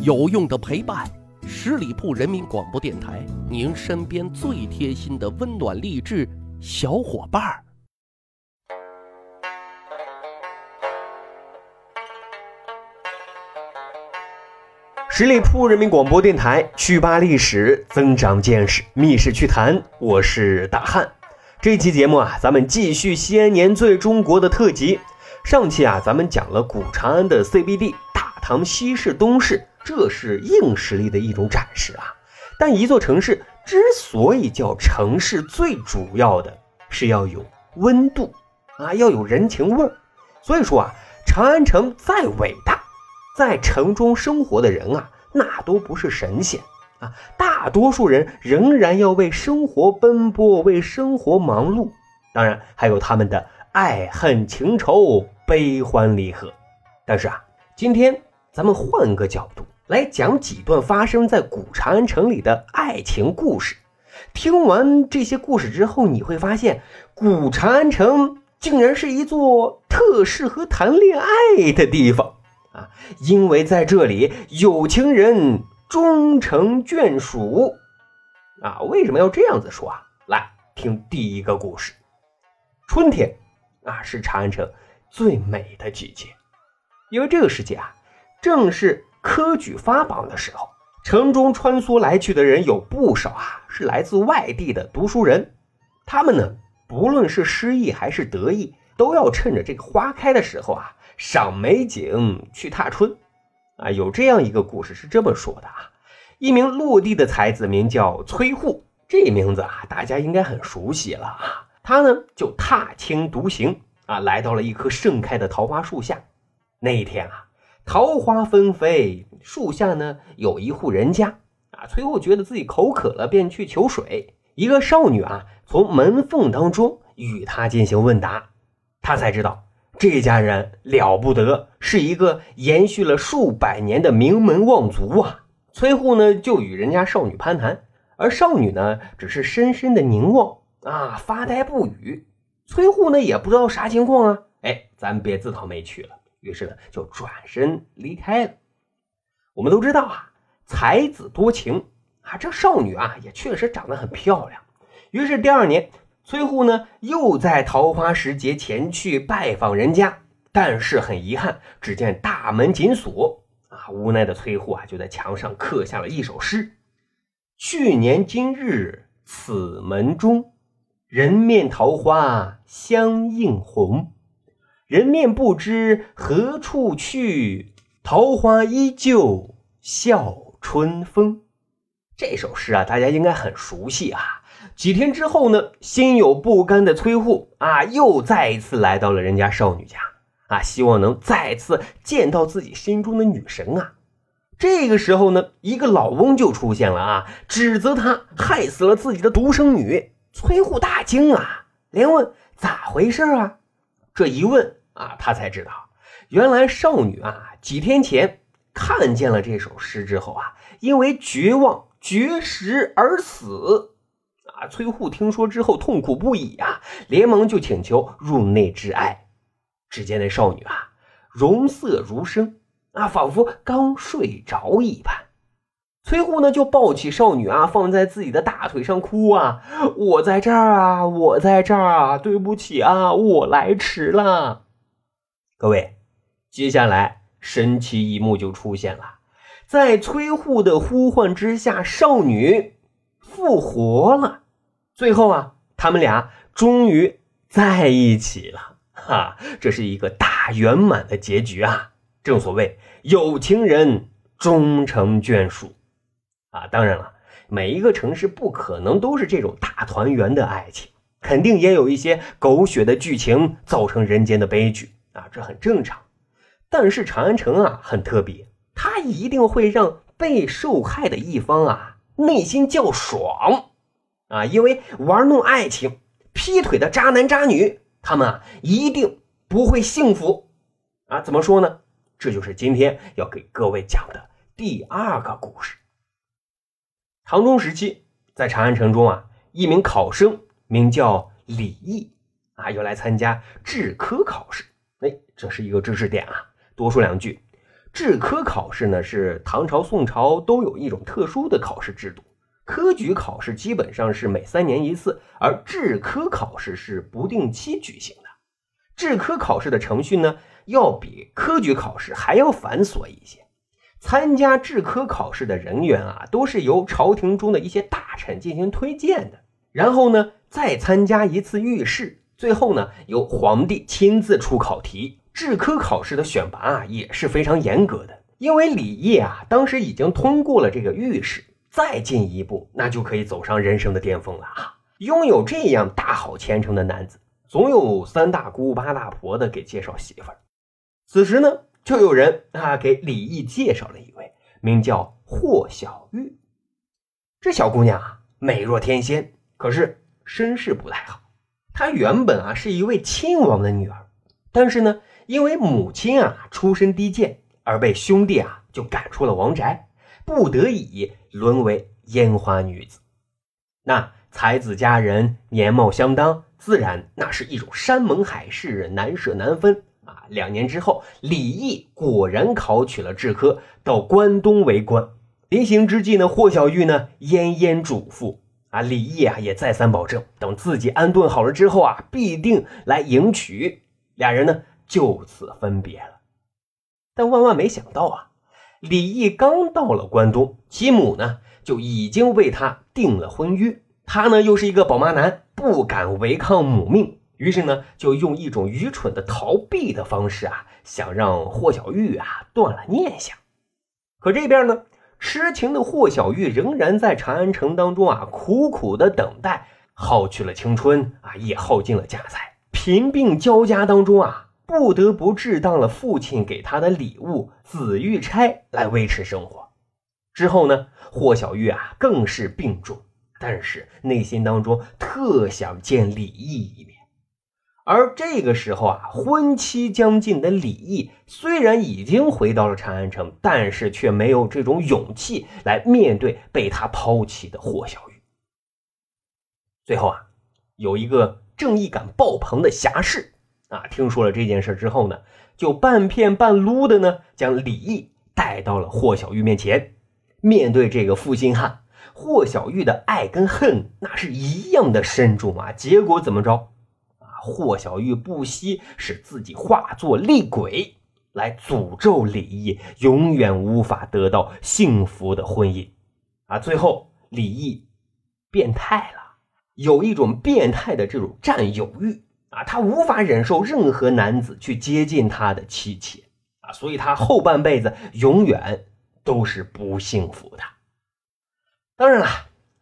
有用的陪伴，十里铺人民广播电台，您身边最贴心的温暖励志小伙伴儿。十里铺人民广播电台，趣吧历史，增长见识，密室趣谈，我是大汉。这期节目啊，咱们继续西安年最中国的特辑。上期啊，咱们讲了古长安的 CBD 大唐西市东市，这是硬实力的一种展示啊。但一座城市之所以叫城市，最主要的是要有温度啊，要有人情味儿。所以说啊，长安城再伟大，在城中生活的人啊，那都不是神仙啊。大多数人仍然要为生活奔波，为生活忙碌。当然，还有他们的爱恨情仇。悲欢离合，但是啊，今天咱们换个角度来讲几段发生在古长安城里的爱情故事。听完这些故事之后，你会发现古长安城竟然是一座特适合谈恋爱的地方啊！因为在这里，有情人终成眷属啊！为什么要这样子说啊？来听第一个故事。春天啊，是长安城。最美的季节，因为这个时节啊，正是科举发榜的时候，城中穿梭来去的人有不少啊，是来自外地的读书人。他们呢，不论是失意还是得意，都要趁着这个花开的时候啊，赏美景去踏春。啊，有这样一个故事是这么说的啊：一名落地的才子名叫崔护，这名字啊，大家应该很熟悉了啊。他呢，就踏青独行。啊，来到了一棵盛开的桃花树下。那一天啊，桃花纷飞，树下呢有一户人家。啊，崔护觉得自己口渴了，便去求水。一个少女啊，从门缝当中与他进行问答。他才知道这家人了不得，是一个延续了数百年的名门望族啊。崔护呢，就与人家少女攀谈，而少女呢，只是深深的凝望啊，发呆不语。崔护呢也不知道啥情况啊，哎，咱别自讨没趣了。于是呢，就转身离开了。我们都知道啊，才子多情啊，这少女啊也确实长得很漂亮。于是第二年，崔护呢又在桃花时节前去拜访人家，但是很遗憾，只见大门紧锁啊。无奈的崔护啊，就在墙上刻下了一首诗：“去年今日此门中。”人面桃花相映红，人面不知何处去，桃花依旧笑春风。这首诗啊，大家应该很熟悉啊。几天之后呢，心有不甘的崔护啊，又再一次来到了人家少女家啊，希望能再次见到自己心中的女神啊。这个时候呢，一个老翁就出现了啊，指责他害死了自己的独生女。崔护大惊啊，连问咋回事啊？这一问啊，他才知道，原来少女啊几天前看见了这首诗之后啊，因为绝望绝食而死。啊，崔护听说之后痛苦不已啊，连忙就请求入内致哀。只见那少女啊，容色如生啊，仿佛刚睡着一般。崔护呢，就抱起少女啊，放在自己的大腿上哭啊！我在这儿啊，我在这儿啊！对不起啊，我来迟了。各位，接下来神奇一幕就出现了，在崔护的呼唤之下，少女复活了。最后啊，他们俩终于在一起了，哈，这是一个大圆满的结局啊！正所谓有情人终成眷属。啊，当然了，每一个城市不可能都是这种大团圆的爱情，肯定也有一些狗血的剧情造成人间的悲剧啊，这很正常。但是长安城啊很特别，它一定会让被受害的一方啊内心较爽啊，因为玩弄爱情、劈腿的渣男渣女，他们啊一定不会幸福啊。怎么说呢？这就是今天要给各位讲的第二个故事。唐中时期，在长安城中啊，一名考生名叫李毅啊，要来参加制科考试。这是一个知识点啊，多说两句。制科考试呢是唐朝、宋朝都有一种特殊的考试制度，科举考试基本上是每三年一次，而制科考试是不定期举行的。制科考试的程序呢，要比科举考试还要繁琐一些。参加制科考试的人员啊，都是由朝廷中的一些大臣进行推荐的，然后呢，再参加一次御试，最后呢，由皇帝亲自出考题。制科考试的选拔啊，也是非常严格的，因为李毅啊，当时已经通过了这个御试，再进一步，那就可以走上人生的巅峰了啊！拥有这样大好前程的男子，总有三大姑八大婆的给介绍媳妇儿。此时呢。就有人啊给李毅介绍了一位名叫霍小玉，这小姑娘啊美若天仙，可是身世不太好。她原本啊是一位亲王的女儿，但是呢因为母亲啊出身低贱，而被兄弟啊就赶出了王宅，不得已沦为烟花女子。那才子佳人年貌相当，自然那是一种山盟海誓，难舍难分啊。两年之后，李毅果然考取了制科，到关东为官。临行之际呢，霍小玉呢奄奄嘱咐啊，李毅啊也再三保证，等自己安顿好了之后啊，必定来迎娶。俩人呢就此分别了。但万万没想到啊，李毅刚到了关东，其母呢就已经为他定了婚约。他呢又是一个宝妈男，不敢违抗母命。于是呢，就用一种愚蠢的逃避的方式啊，想让霍小玉啊断了念想。可这边呢，痴情的霍小玉仍然在长安城当中啊，苦苦的等待，耗去了青春啊，也耗尽了家财，贫病交加当中啊，不得不置当了父亲给他的礼物紫玉钗来维持生活。之后呢，霍小玉啊更是病重，但是内心当中特想见李毅一面。而这个时候啊，婚期将近的李毅虽然已经回到了长安城，但是却没有这种勇气来面对被他抛弃的霍小玉。最后啊，有一个正义感爆棚的侠士啊，听说了这件事之后呢，就半骗半撸的呢，将李毅带到了霍小玉面前。面对这个负心汉，霍小玉的爱跟恨那是一样的深重啊。结果怎么着？啊霍小玉不惜使自己化作厉鬼，来诅咒李毅永远无法得到幸福的婚姻。啊，最后李毅变态了，有一种变态的这种占有欲啊，他无法忍受任何男子去接近他的妻妾啊，所以他后半辈子永远都是不幸福的。当然了，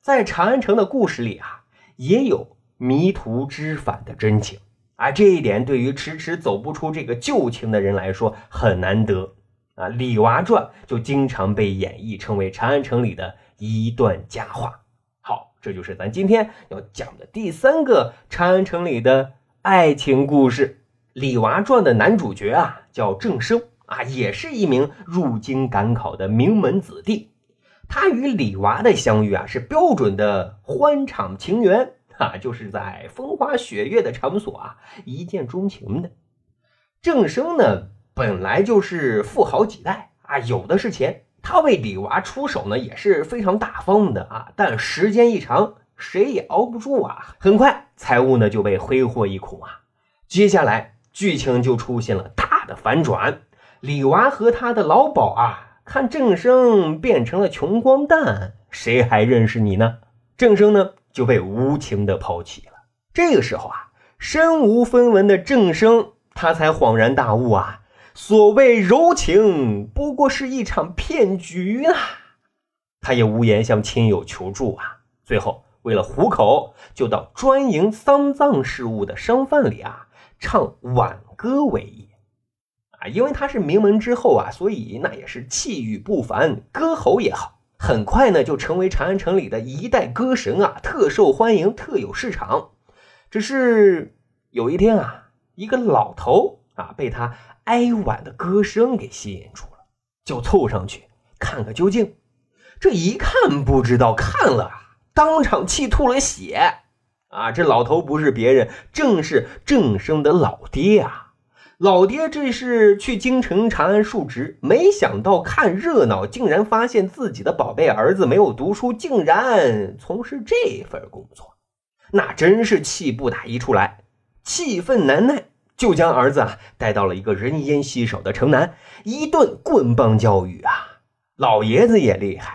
在长安城的故事里啊，也有。迷途知返的真情啊，这一点对于迟迟走不出这个旧情的人来说很难得啊。《李娃传》就经常被演绎成为长安城里的一段佳话。好，这就是咱今天要讲的第三个长安城里的爱情故事。《李娃传》的男主角啊叫郑生啊，也是一名入京赶考的名门子弟。他与李娃的相遇啊，是标准的欢场情缘。啊，就是在风花雪月的场所啊，一见钟情的。郑生呢，本来就是富豪几代啊，有的是钱。他为李娃出手呢，也是非常大方的啊。但时间一长，谁也熬不住啊。很快，财物呢就被挥霍一空啊。接下来，剧情就出现了大的反转。李娃和他的老鸨啊，看郑生变成了穷光蛋，谁还认识你呢？郑生呢？就被无情的抛弃了。这个时候啊，身无分文的郑生，他才恍然大悟啊，所谓柔情不过是一场骗局啊！他也无言向亲友求助啊。最后，为了糊口，就到专营丧葬事务的商贩里啊，唱挽歌为业啊。因为他是名门之后啊，所以那也是气宇不凡，歌喉也好。很快呢，就成为长安城里的一代歌神啊，特受欢迎，特有市场。只是有一天啊，一个老头啊，被他哀婉的歌声给吸引住了，就凑上去看个究竟。这一看不知道，看了当场气吐了血啊！这老头不是别人，正是郑生的老爹啊。老爹这是去京城长安述职，没想到看热闹，竟然发现自己的宝贝儿子没有读书，竟然从事这份工作，那真是气不打一处来，气愤难耐，就将儿子啊带到了一个人烟稀少的城南，一顿棍棒教育啊。老爷子也厉害，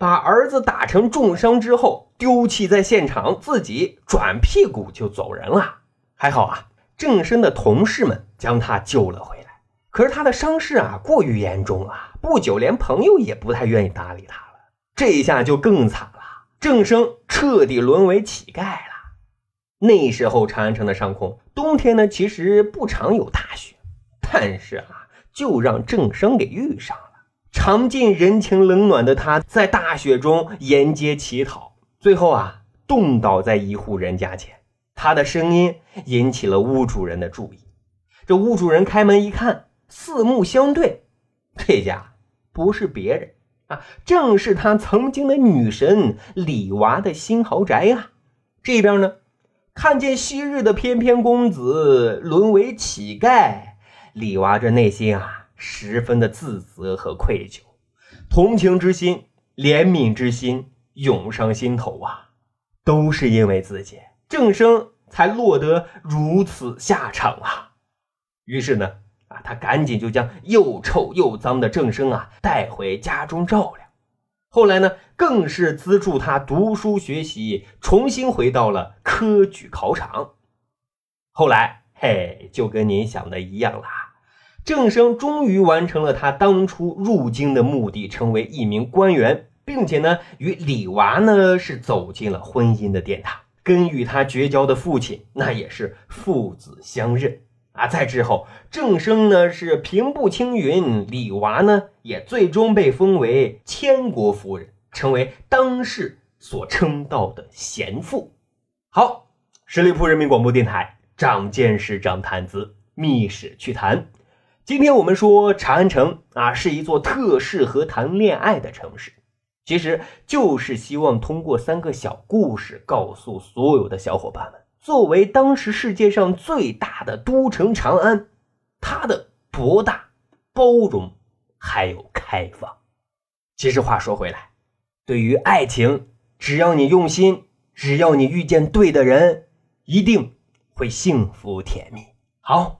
把儿子打成重伤之后丢弃在现场，自己转屁股就走人了。还好啊。郑生的同事们将他救了回来，可是他的伤势啊过于严重了，不久连朋友也不太愿意搭理他了。这一下就更惨了，郑生彻底沦为乞丐了。那时候长安城的上空，冬天呢其实不常有大雪，但是啊，就让郑生给遇上了。尝尽人情冷暖的他，在大雪中沿街乞讨，最后啊冻倒在一户人家前。他的声音引起了屋主人的注意，这屋主人开门一看，四目相对，这家不是别人啊，正是他曾经的女神李娃的新豪宅呀。这边呢，看见昔日的翩翩公子沦为乞丐，李娃这内心啊，十分的自责和愧疚，同情之心、怜悯之心涌上心头啊，都是因为自己。郑生才落得如此下场啊！于是呢，啊，他赶紧就将又臭又脏的郑生啊带回家中照料。后来呢，更是资助他读书学习，重新回到了科举考场。后来，嘿，就跟您想的一样啦，郑生终于完成了他当初入京的目的，成为一名官员，并且呢，与李娃呢是走进了婚姻的殿堂。跟与他绝交的父亲，那也是父子相认啊。再之后，郑生呢是平步青云，李娃呢也最终被封为千国夫人，成为当世所称道的贤妇。好，十里铺人民广播电台，长见识，长谈资，密史趣谈。今天我们说长安城啊，是一座特适合谈恋爱的城市。其实就是希望通过三个小故事，告诉所有的小伙伴们，作为当时世界上最大的都城长安，它的博大、包容还有开放。其实话说回来，对于爱情，只要你用心，只要你遇见对的人，一定会幸福甜蜜。好。